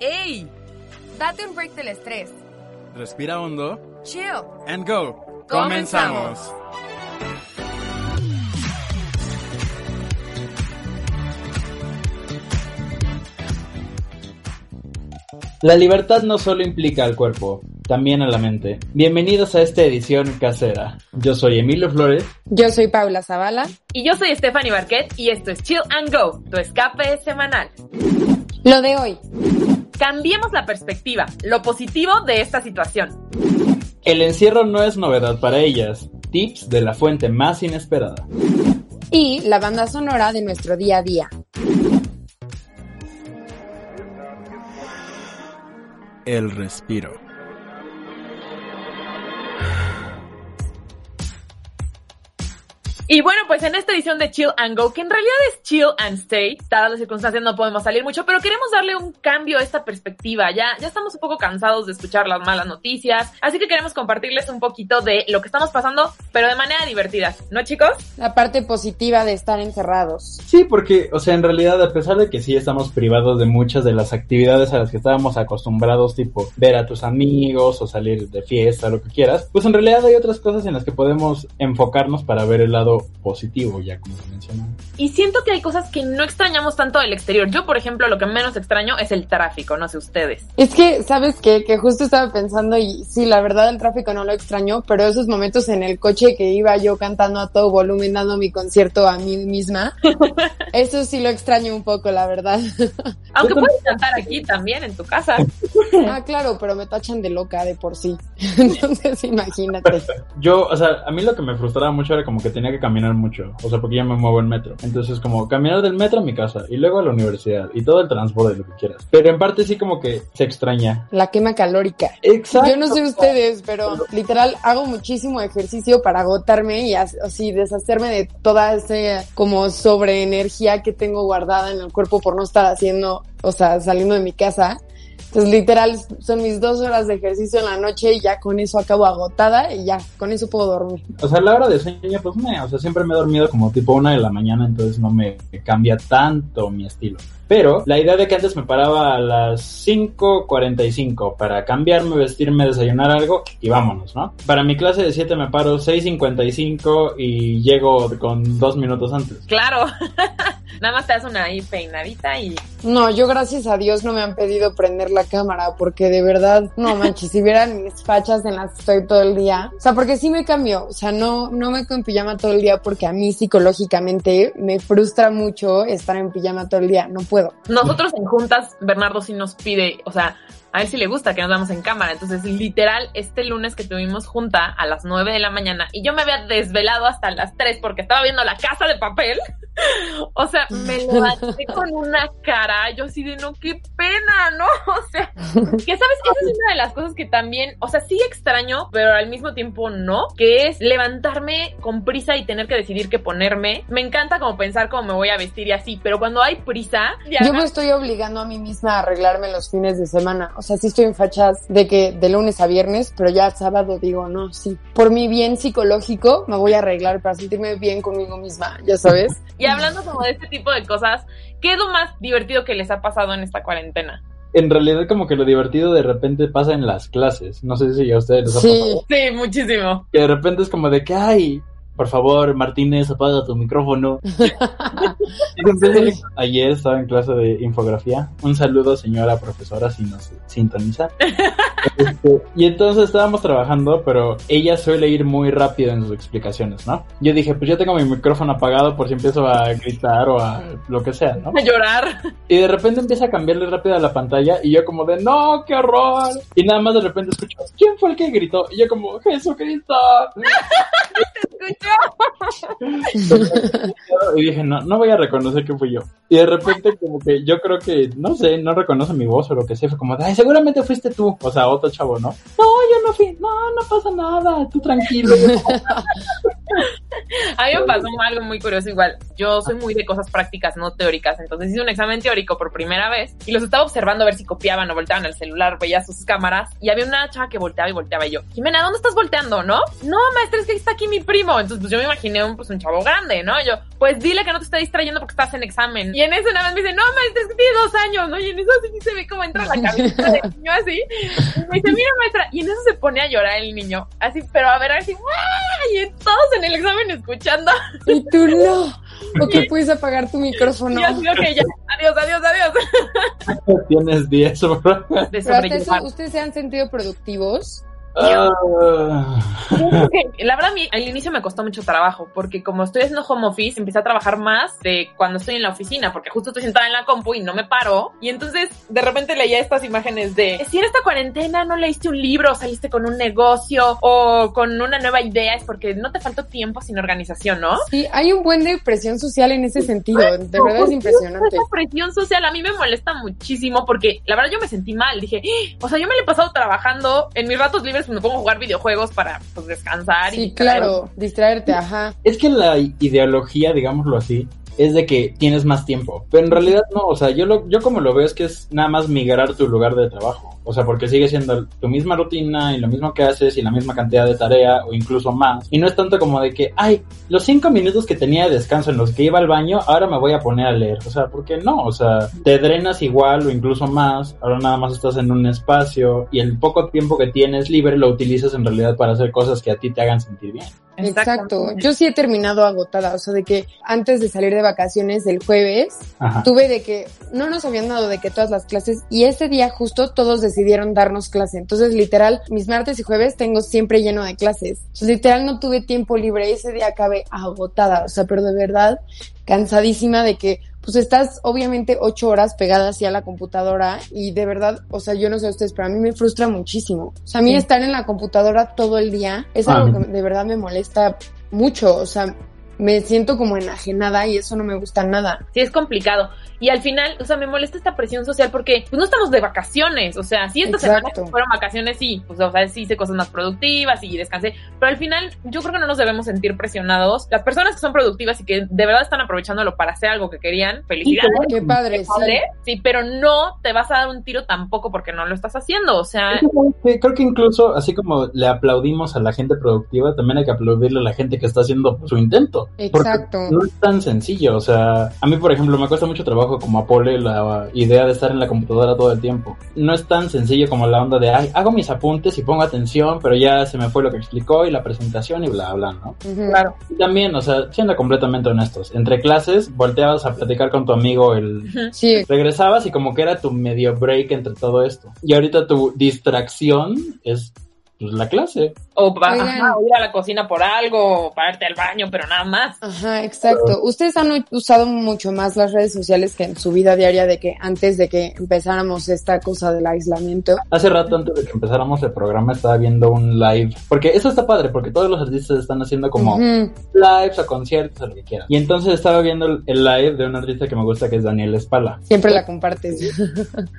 ¡Ey! Date un break del estrés. Respira hondo. Chill. And go. Comenzamos. La libertad no solo implica al cuerpo, también a la mente. Bienvenidos a esta edición casera. Yo soy Emilio Flores. Yo soy Paula Zavala. Y yo soy Stephanie Barquet y esto es Chill and Go, tu escape semanal. Lo de hoy. Cambiemos la perspectiva, lo positivo de esta situación. El encierro no es novedad para ellas. Tips de la fuente más inesperada. Y la banda sonora de nuestro día a día. El respiro. Y bueno, pues en esta edición de Chill and Go, que en realidad es Chill and Stay, dadas las circunstancias no podemos salir mucho, pero queremos darle un cambio a esta perspectiva. Ya, ya estamos un poco cansados de escuchar las malas noticias, así que queremos compartirles un poquito de lo que estamos pasando, pero de manera divertida, ¿no chicos? La parte positiva de estar encerrados. Sí, porque, o sea, en realidad, a pesar de que sí estamos privados de muchas de las actividades a las que estábamos acostumbrados, tipo ver a tus amigos o salir de fiesta, lo que quieras, pues en realidad hay otras cosas en las que podemos enfocarnos para ver el lado positivo, ya como se mencionó. Y siento que hay cosas que no extrañamos tanto del exterior. Yo, por ejemplo, lo que menos extraño es el tráfico, no sé ustedes. Es que, ¿sabes qué? Que justo estaba pensando y sí, la verdad el tráfico no lo extraño, pero esos momentos en el coche que iba yo cantando a todo volumen, dando mi concierto a mí misma, eso sí lo extraño un poco, la verdad. Aunque puedes cantar aquí también, en tu casa. ah, claro, pero me tachan de loca de por sí. Entonces, imagínate. Yo, o sea, a mí lo que me frustraba mucho era como que tenía que caminar mucho, o sea, porque ya me muevo en metro. Entonces, como caminar del metro a mi casa y luego a la universidad y todo el transporte, lo que quieras. Pero en parte sí como que se extraña. La quema calórica. Exacto. Yo no sé ustedes, pero literal hago muchísimo ejercicio para agotarme y así deshacerme de toda esa como sobreenergía que tengo guardada en el cuerpo por no estar haciendo, o sea, saliendo de mi casa. Entonces, literal, son mis dos horas de ejercicio en la noche y ya con eso acabo agotada y ya, con eso puedo dormir. O sea, la hora de sueño, pues me, o sea, siempre me he dormido como tipo una de la mañana, entonces no me cambia tanto mi estilo. Pero la idea de que antes me paraba a las 5.45 para cambiarme, vestirme, desayunar algo y vámonos, ¿no? Para mi clase de 7 me paro 6.55 y llego con dos minutos antes. Claro. Nada más te das una ahí peinadita y... No, yo gracias a Dios no me han pedido prender la cámara porque de verdad, no manches, si vieran mis fachas en las que estoy todo el día. O sea, porque sí me cambio, o sea, no, no me quedo en pijama todo el día porque a mí psicológicamente me frustra mucho estar en pijama todo el día, no puedo. Nosotros en juntas, Bernardo sí nos pide, o sea, a él sí le gusta que nos vamos en cámara. Entonces, literal, este lunes que tuvimos junta a las 9 de la mañana y yo me había desvelado hasta las 3 porque estaba viendo la casa de papel. o sea, me levanté con una cara, yo así de no, qué pena, ¿no? O sea, que sabes, esa es una de las cosas que también, o sea, sí extraño, pero al mismo tiempo no, que es levantarme con prisa y tener que decidir qué ponerme. Me encanta como pensar cómo me voy a vestir y así, pero cuando hay prisa... Yo me estoy obligando a mí misma a arreglarme los fines de semana. Sea, sí estoy en fachas de que de lunes a viernes, pero ya sábado digo, no, sí. Por mi bien psicológico me voy a arreglar para sentirme bien conmigo misma, ya sabes. y hablando como de este tipo de cosas, ¿qué es lo más divertido que les ha pasado en esta cuarentena? En realidad como que lo divertido de repente pasa en las clases. No sé si a ustedes les ha Sí. pasado. Sí, muchísimo. Que de repente es como de que, ay, por favor, Martínez, apaga tu micrófono. Entonces, ayer estaba en clase de infografía. Un saludo, señora profesora, si nos sintoniza. Este, y entonces estábamos trabajando, pero ella suele ir muy rápido en sus explicaciones, ¿no? Yo dije, pues yo tengo mi micrófono apagado por si empiezo a gritar o a lo que sea, ¿no? A llorar. Y de repente empieza a cambiarle rápido a la pantalla y yo como de, no, qué horror. Y nada más de repente escucho, ¿quién fue el que gritó? Y yo como, Jesucristo. Entonces, Y dije, no, no voy a reconocer que fui yo. Y de repente como que yo creo que, no sé, no reconoce mi voz o lo que sea. Fue como, ay, seguramente fuiste tú. O sea, otro chavo, ¿no? No, yo no fui. No, no pasa nada. Tú tranquilo. A mí me pasó algo muy curioso igual. Yo soy muy de cosas prácticas, no teóricas. Entonces hice un examen teórico por primera vez y los estaba observando a ver si copiaban o volteaban el celular, veía sus cámaras y había una chava que volteaba y volteaba y yo, Jimena, ¿dónde estás volteando, no? No, maestra, es que está aquí mi primo. Entonces pues yo me imaginé un, pues, un chavo grande, ¿no? Yo, pues dile que no te está distrayendo porque estás en examen. Y en eso una vez me dice, no, maestra, es que tiene dos años, ¿no? Y en eso así se ve cómo entra la cabeza del niño así. Y me dice, mira, maestra. Y en eso se pone a llorar el niño, así, pero a ver, así, ¡guau! Y todos en el examen escuchando. Y tú no. ¿O que puedes apagar tu micrófono? Que ya, adiós, adiós, adiós. Tienes 10, bro. De Pero hasta eso, sobrellevar. ¿ustedes se han sentido productivos? Ah. La verdad, a mí al inicio me costó mucho trabajo, porque como estoy haciendo home office, empecé a trabajar más de cuando estoy en la oficina, porque justo estoy sentada en la compu y no me paro. Y entonces, de repente leía estas imágenes de, si en esta cuarentena no leíste un libro, saliste con un negocio o con una nueva idea, es porque no te faltó tiempo sin organización, ¿no? Sí, hay un buen de presión social en ese sentido. De verdad es impresionante. Esa presión social a mí me molesta muchísimo porque la verdad yo me sentí mal. Dije, "Ah, o sea, yo me la he pasado trabajando en mis ratos libres, me pongo a jugar videojuegos para pues, descansar. y claro, distraerte, ajá. Es que la ideología, digámoslo así, es de que tienes más tiempo. Pero en realidad no, o sea, yo, lo, yo como lo veo es que es nada más migrar tu lugar de trabajo. O sea, porque sigue siendo tu misma rutina y lo mismo que haces y la misma cantidad de tarea o incluso más. Y no es tanto como de que, ay, los cinco minutos que tenía de descanso en los que iba al baño, ahora me voy a poner a leer. O sea, ¿por qué no? O sea, te drenas igual o incluso más. Ahora nada más estás en un espacio y el poco tiempo que tienes libre lo utilizas en realidad para hacer cosas que a ti te hagan sentir bien. Exacto. Yo sí he terminado agotada, o sea, de que antes de salir de vacaciones el jueves, Ajá. tuve de que no nos habían dado de que todas las clases y ese día justo todos decidieron darnos clase. Entonces, literal, mis martes y jueves tengo siempre lleno de clases. Entonces, literal, no tuve tiempo libre ese día acabé agotada, o sea, pero de verdad cansadísima de que pues estás obviamente ocho horas pegada hacia la computadora y de verdad, o sea, yo no sé ustedes, pero a mí me frustra muchísimo. O sea, a mí Sí. estar en la computadora todo el día es Ah, algo que de verdad me molesta mucho, o sea, me siento como enajenada y eso no me gusta nada. Sí, es complicado. Y al final, o sea, me molesta esta presión social porque pues no estamos de vacaciones. O sea, sí, esta semana Exacto. que fueron vacaciones, sí, pues, o sea, sí hice cosas más productivas y descansé. Pero al final, yo creo que no nos debemos sentir presionados. Las personas que son productivas y que de verdad están aprovechándolo para hacer algo que querían, felicidades. Qué padre, sí. padre, sí, pero no te vas a dar un tiro tampoco porque no lo estás haciendo. O sea, Sí, Creo que incluso, así como le aplaudimos a la gente productiva, también hay que aplaudirle a la gente que está haciendo su intento. Exacto. No es tan sencillo, o sea, a mí por ejemplo me cuesta mucho trabajo como a Pole la idea de estar en la computadora todo el tiempo. No es tan sencillo como la onda de, ay, hago mis apuntes y pongo atención, pero ya se me fue lo que explicó y la presentación y bla, bla, ¿no? Claro. Y también, o sea, siendo completamente honestos, entre clases volteabas a platicar con tu amigo el... Sí, Regresabas y como que era tu medio break entre todo esto. Y ahorita tu distracción es pues, la clase. O ajá, o ir a la cocina por algo, o pararte al baño, pero nada más. Ajá, exacto. Ustedes han usado mucho más las redes sociales que en su vida diaria de que antes de que empezáramos esta cosa del aislamiento. Hace rato antes de que empezáramos el programa estaba viendo un live, porque eso está padre, porque todos los artistas están haciendo como lives o conciertos o lo que quieran. Y entonces estaba viendo el, el live de un artista que me gusta que es Daniel Espala. Siempre la compartes.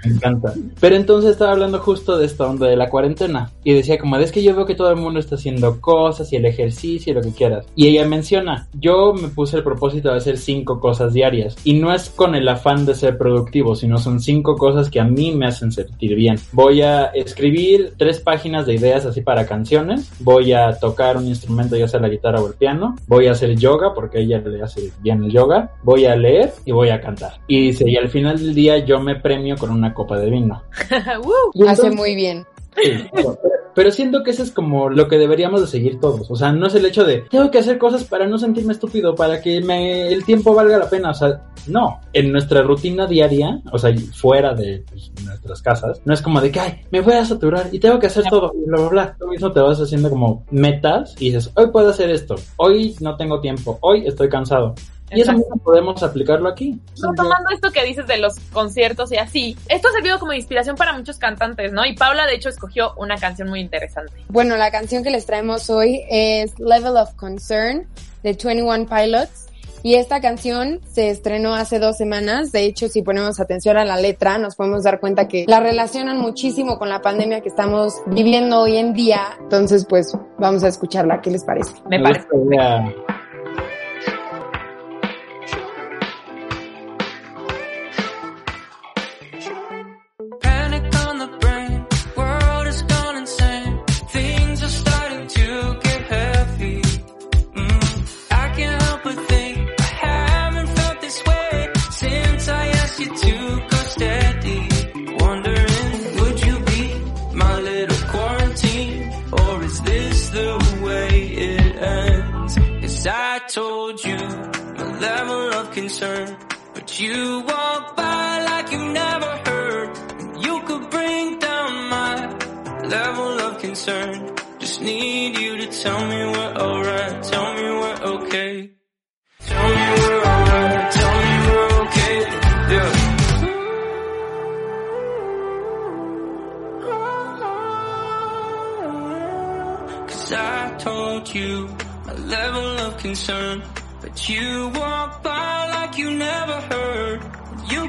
Me encanta. Pero entonces estaba hablando justo de esta onda de la cuarentena. Y decía como, es que yo veo que todo el mundo está haciendo cosas y el ejercicio y lo que quieras. Y ella menciona, yo me puse el propósito de hacer cinco cosas diarias. Y no es con el afán de ser productivo, sino son cinco cosas que a mí me hacen sentir bien. Voy a escribir tres páginas de ideas así para canciones. Voy a tocar un instrumento, ya sea la guitarra o el piano. Voy a hacer yoga, porque ella le hace bien el yoga. Voy a leer y voy a cantar. Y dice, y al final del día yo me premio con una copa de vino. Uh, Y Hace entonces- muy bien. Sí, pero- pero siento que eso es como lo que deberíamos de seguir todos. O sea, no es el hecho de tengo que hacer cosas para no sentirme estúpido, para que me, el tiempo valga la pena. O sea, no. En nuestra rutina diaria, o sea, fuera de pues, nuestras casas, no es como de que ay, me voy a saturar y tengo que hacer todo, bla, bla, bla. Tú mismo te vas haciendo como metas y dices, hoy puedo hacer esto, hoy no tengo tiempo, hoy estoy cansado. Y eso mismo podemos aplicarlo aquí. No, tomando esto que dices de los conciertos y así, esto ha servido como inspiración para muchos cantantes, ¿no? Y Paula, de hecho, escogió una canción muy interesante. Bueno, la canción que les traemos hoy es Level of Concern de 21 Pilots. Y esta canción se estrenó hace dos semanas. De hecho, si ponemos atención a la letra, nos podemos dar cuenta que la relacionan muchísimo con la pandemia que estamos viviendo hoy en día. Entonces, pues vamos a escucharla. ¿Qué les parece? Me parece. gusta you walk by like you never heard. You could bring down my level of concern. Just need you to tell me we're alright. Tell me we're okay. Tell me we're alright. Tell me we're okay. Cause I told you my level of concern. But you walk by like you never heard.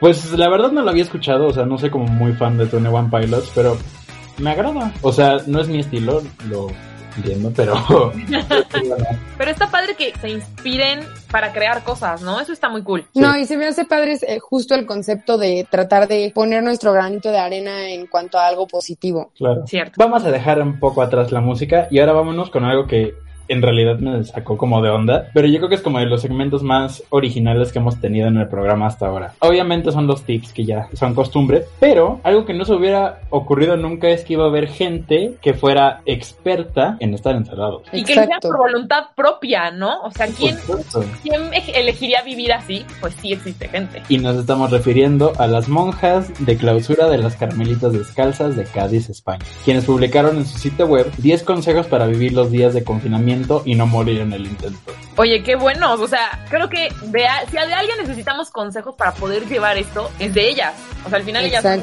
Pues la verdad no lo había escuchado, o sea, no soy como muy fan de 21 Pilots, pero me agrada. O sea, no es mi estilo, lo entiendo, pero... Pero está padre que se inspiren para crear cosas, ¿no? Eso está muy cool. No, y se me hace padre eh, justo el concepto de tratar de poner nuestro granito de arena en cuanto a algo positivo. claro. Cierto. Vamos a dejar un poco atrás la música y ahora vámonos con algo que en realidad me sacó como de onda, pero yo creo que es como de los segmentos más originales que hemos tenido en el programa hasta ahora. Obviamente son los tips que ya son costumbre, pero algo que no se hubiera ocurrido nunca es que iba a haber gente que fuera experta en estar encerrados. Y que Exacto. por voluntad propia, ¿no? O sea, ¿quién. ¿quién elegiría vivir así? Pues sí existe gente. Y nos estamos refiriendo a las monjas de clausura de las Carmelitas Descalzas de Cádiz, España, quienes publicaron en su sitio web 10 consejos para vivir los días de confinamiento y no morir en el intento. Oye, qué bueno. O sea, creo que de a- si de alguien necesitamos consejos para poder llevar esto, es de ellas. O sea, al final ellas son.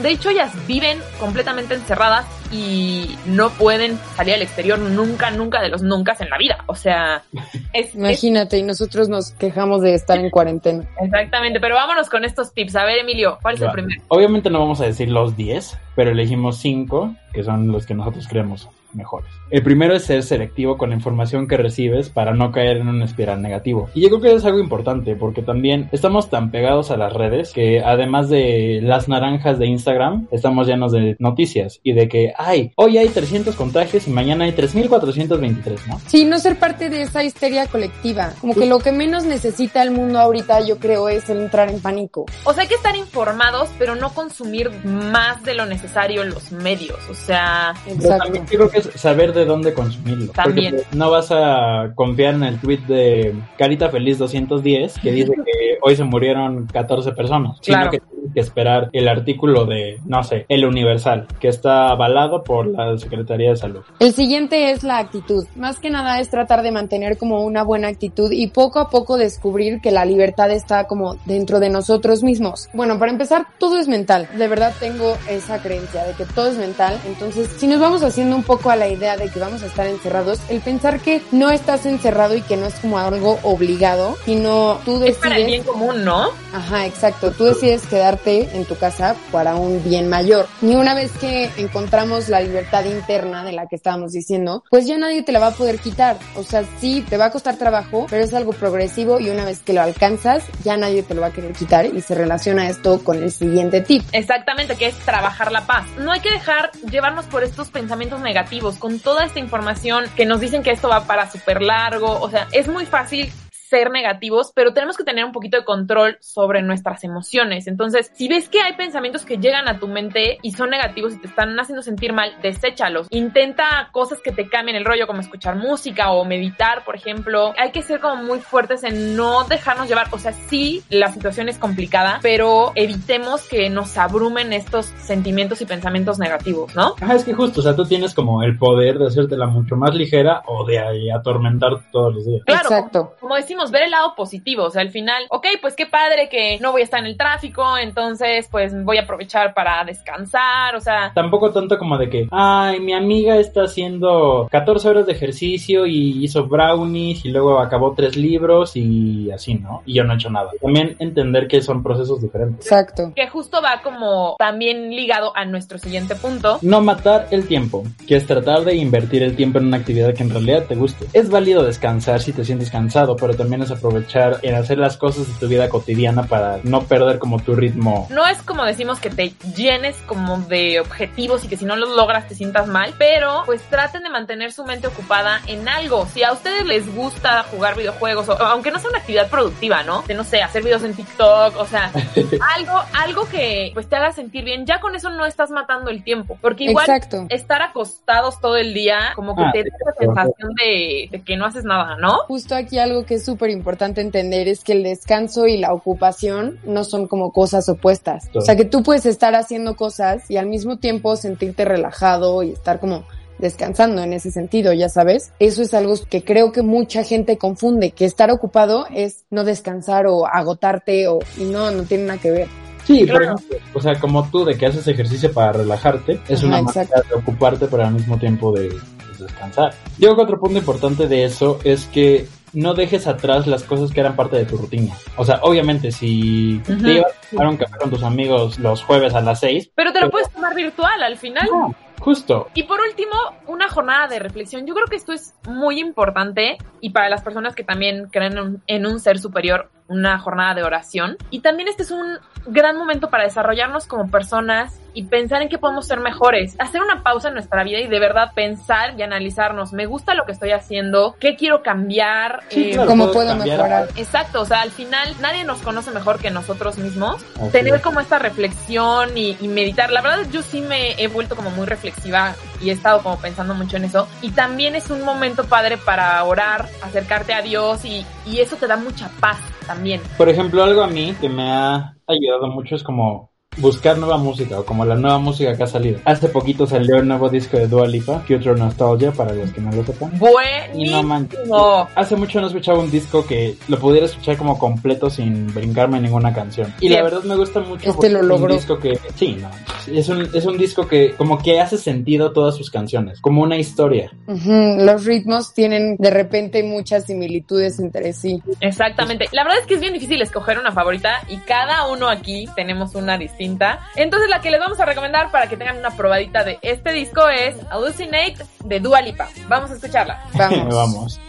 De hecho, ellas viven completamente encerradas y no pueden salir al exterior nunca, nunca de los nunca en la vida. O sea, es, es- Imagínate, y nosotros nos quejamos de estar en cuarentena. exactamente. Pero vámonos con estos tips. A ver, Emilio, ¿cuál es el primero? Obviamente no vamos a decir los 10, pero elegimos 5, que son los que nosotros creemos mejores. El primero es ser selectivo con la información que recibes para no caer en una espiral negativo. Y yo creo que es algo importante porque también estamos tan pegados a las redes que además de las naranjas de Instagram, estamos llenos de noticias y de que, ay, hoy hay 300 contagios y mañana hay 3423, ¿no? Sí, no ser parte de esa histeria colectiva. Como que lo que menos necesita el mundo ahorita, yo creo, es el entrar en pánico. O sea, hay que estar informados, pero no consumir más de lo necesario en los medios. O sea, Pero Exacto. yo creo que es saber de dónde consumirlo. También. Porque pues, no vas a confiar en el tweet de Carita Feliz 210 que dice que hoy se murieron 14 personas, Claro. sino que tienes que esperar el artículo de, no sé, El Universal, que está avalado por la Secretaría de Salud. El siguiente es la actitud. Más que nada es tratar de mantener como una buena actitud y poco a poco descubrir que la libertad está como dentro de nosotros mismos. Bueno, para empezar, todo es mental. De verdad tengo esa creencia de que todo es mental. Entonces, si nos vamos haciendo un poco a la idea de que vamos a estar encerrados, el pensar que no estás encerrado y que no es como algo obligado, sino tú es para el decides bien común, ¿no? Ajá, exacto. Tú decides quedarte en tu casa para un bien mayor. Y una vez que encontramos la libertad interna de la que estábamos diciendo, pues ya nadie te la va a poder quitar. O sea, sí, te va a costar trabajo, pero es algo progresivo y una vez que lo alcanzas, ya nadie te lo va a querer quitar y se relaciona esto con el siguiente tip. Exactamente, que es trabajar la paz. No hay que dejar llevarnos por estos pensamientos negativos, con toda esta información que nos dicen que esto va para súper largo. O sea, es muy fácil ser negativos, pero tenemos que tener un poquito de control sobre nuestras emociones. Entonces, si ves que hay pensamientos que llegan a tu mente y son negativos y te están haciendo sentir mal, deséchalos. Intenta cosas que te cambien el rollo, como escuchar música o meditar, por ejemplo. Hay que ser como muy fuertes en no dejarnos llevar. O sea, sí, la situación es complicada, pero evitemos que nos abrumen estos sentimientos y pensamientos negativos, ¿no? Ajá, es que justo, o sea, tú tienes como el poder de hacértela mucho más ligera o de ahí atormentarte todos los días. Claro, Exacto. como decimos, ver el lado positivo, o sea, al final, ok, pues qué padre que no voy a estar en el tráfico, entonces pues voy a aprovechar para descansar, o sea, Tampoco tanto como de que, ay, mi amiga está haciendo 14 horas de ejercicio y hizo brownies y luego acabó tres libros y así, ¿no? Y yo no he hecho nada. También entender que son procesos diferentes. Exacto. que justo va como también ligado a nuestro siguiente punto. No matar el tiempo, que es tratar de invertir el tiempo en una actividad que en realidad te guste. Es válido descansar si te sientes cansado, pero también es aprovechar en hacer las cosas de tu vida cotidiana para no perder como tu ritmo. No es como decimos que te llenes como de objetivos y que si no los logras te sientas mal, pero pues traten de mantener su mente ocupada en algo. Si a ustedes les gusta jugar videojuegos, o aunque no sea una actividad productiva, ¿no? De no sé, hacer videos en TikTok, o sea, algo, algo que pues te haga sentir bien, ya con eso no estás matando el tiempo, porque igual Exacto. estar acostados todo el día como que Ah, te sí, da esa claro. sensación de, de que no haces nada, ¿no? Justo aquí algo que es súper importante entender es que el descanso y la ocupación no son como cosas opuestas. O sea que tú puedes estar haciendo cosas y al mismo tiempo sentirte relajado y estar como descansando en ese sentido, ya sabes. Eso es algo que creo que mucha gente confunde, que estar ocupado es no descansar o agotarte o y no, no tiene nada que ver. Sí, por Claro. ejemplo, o sea, como tú de que haces ejercicio para relajarte, es Ajá, una exacto. manera de ocuparte, pero al mismo tiempo de, de descansar. Yo creo que otro punto importante de eso es que no dejes atrás las cosas que eran parte de tu rutina. O sea, obviamente, si te ibas a tomar un café con tus amigos los jueves a las 6, Pero te lo Pero- puedes tomar virtual al final. justo, Y por último, una jornada de reflexión. Yo creo que esto es muy importante y para las personas que también creen en un ser superior, una jornada de oración. Y también este es un gran momento para desarrollarnos como personas y pensar en qué podemos ser mejores. Hacer una pausa en nuestra vida y de verdad pensar y analizarnos. Me gusta lo que estoy haciendo, qué quiero cambiar. Sí, Eh, claro, ¿Cómo puedo cambiar mejorar? Exacto, o sea, al final nadie nos conoce mejor que nosotros mismos. Así Tener como esta reflexión y, y meditar. La verdad, yo sí me he vuelto como muy reflexiva y he estado como pensando mucho en eso. Y también es un momento padre para orar, acercarte a Dios y, y eso te da mucha paz también. Por ejemplo, algo a mí que me ha ayudado mucho es como buscar nueva música o como la nueva música que ha salido. Hace poquito salió el nuevo disco de Dua Lipa, Future Nostalgia, para los que no lo sepan. Y no manches. Buenísimo. Hace mucho no escuchaba un disco que lo pudiera escuchar como completo sin brincarme ninguna canción. Y la verdad me gusta mucho Este porque lo es un logró. disco que sí, no. Es un, es un disco que como que hace sentido todas sus canciones, como una historia. Los ritmos tienen de repente muchas similitudes entre sí. Exactamente. La verdad es que es bien difícil escoger una favorita y cada uno aquí tenemos una distinta. Entonces la que les vamos a recomendar para que tengan una probadita de este disco es Hallucinate de Dua Lipa. Vamos a escucharla. Vamos. Vamos.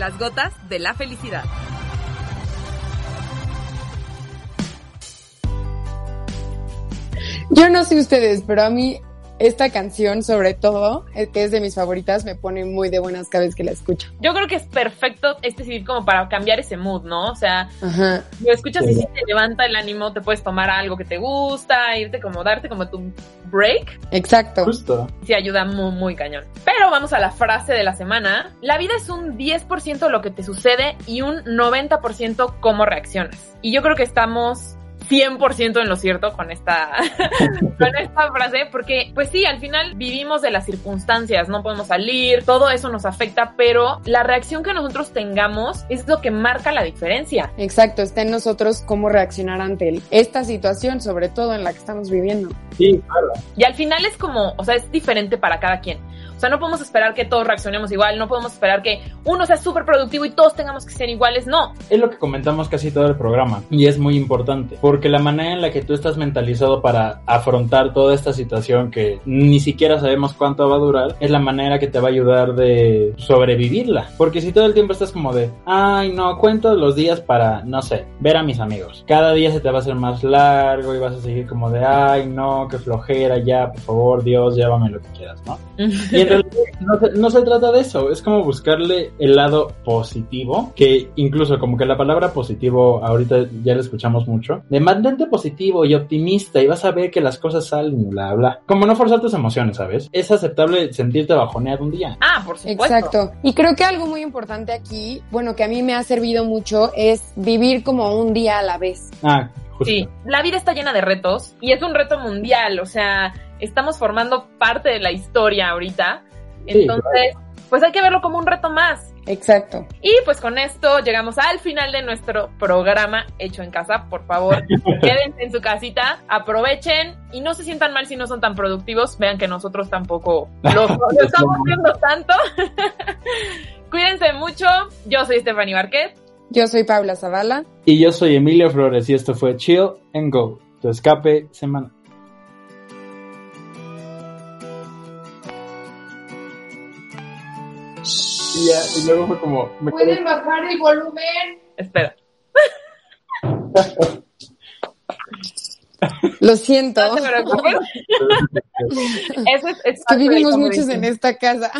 Las gotas de la felicidad. Yo no sé ustedes, pero a mí esta canción, sobre todo, eh, que es de mis favoritas, me pone muy de buenas cada vez que la escucho. Yo creo que es perfecto este CD como para cambiar ese mood, ¿no? O sea, Ajá. lo escuchas y si te levanta el ánimo, te puedes tomar algo que te gusta, irte como, darte como tu break. Exacto. Justo. Sí, ayuda muy, muy cañón. Pero vamos a la frase de la semana. La vida es un 10% lo que te sucede y un 90% cómo reaccionas. Y yo creo que estamos 100% en lo cierto con esta, con esta frase, porque pues sí, al final vivimos de las circunstancias, no podemos salir, todo eso nos afecta, pero la reacción que nosotros tengamos es lo que marca la diferencia. Exacto, está en nosotros cómo reaccionar ante esta situación, sobre todo en la que estamos viviendo. Sí, claro. Y al final es como, o sea, es diferente para cada quien. O sea, no podemos esperar que todos reaccionemos igual, no podemos esperar que uno sea súper productivo y todos tengamos que ser iguales, no. Es lo que comentamos casi todo el programa y es muy importante porque la manera en la que tú estás mentalizado para afrontar toda esta situación que ni siquiera sabemos cuánto va a durar es la manera que te va a ayudar de sobrevivirla. Porque si todo el tiempo estás como de, ay no, cuento los días para, no sé, ver a mis amigos. Cada día se te va a hacer más largo y vas a seguir como de, ay no, qué flojera, ya, por favor, Dios, llévame lo que quieras, ¿no? Y no se, no se trata de eso, es como buscarle el lado positivo, que incluso como que la palabra positivo ahorita ya la escuchamos mucho, de mantente positivo y optimista y vas a ver que las cosas salen, bla, bla. Como no forzar tus emociones, ¿sabes? Es aceptable sentirte bajoneado un día. Ah, por supuesto. Exacto. Y creo que algo muy importante aquí, bueno, que a mí me ha servido mucho, es vivir como un día a la vez. Ah, justo. Sí, la vida está llena de retos y es un reto mundial, o sea, estamos formando parte de la historia ahorita. Sí, Entonces, pues hay que verlo como un reto más. Exacto. Y pues con esto llegamos al final de nuestro programa hecho en casa. Por favor, quédense en su casita, aprovechen y no se sientan mal si no son tan productivos. Vean que nosotros tampoco lo, lo estamos viendo tanto. Cuídense mucho. Yo soy Stephanie Barquet. Yo soy Paula Zavala. Y yo soy Emilio Flores y esto fue Chill and Go, tu escape semanal. Y ya, y luego fue como, me quedé- bajar el volumen? Espera. Lo siento. No te preocupes. Eso es, es Que vivimos muchos en esta casa.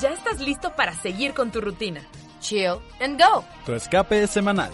Ya estás listo para seguir con tu rutina. Chill and go. Tu escape semanal.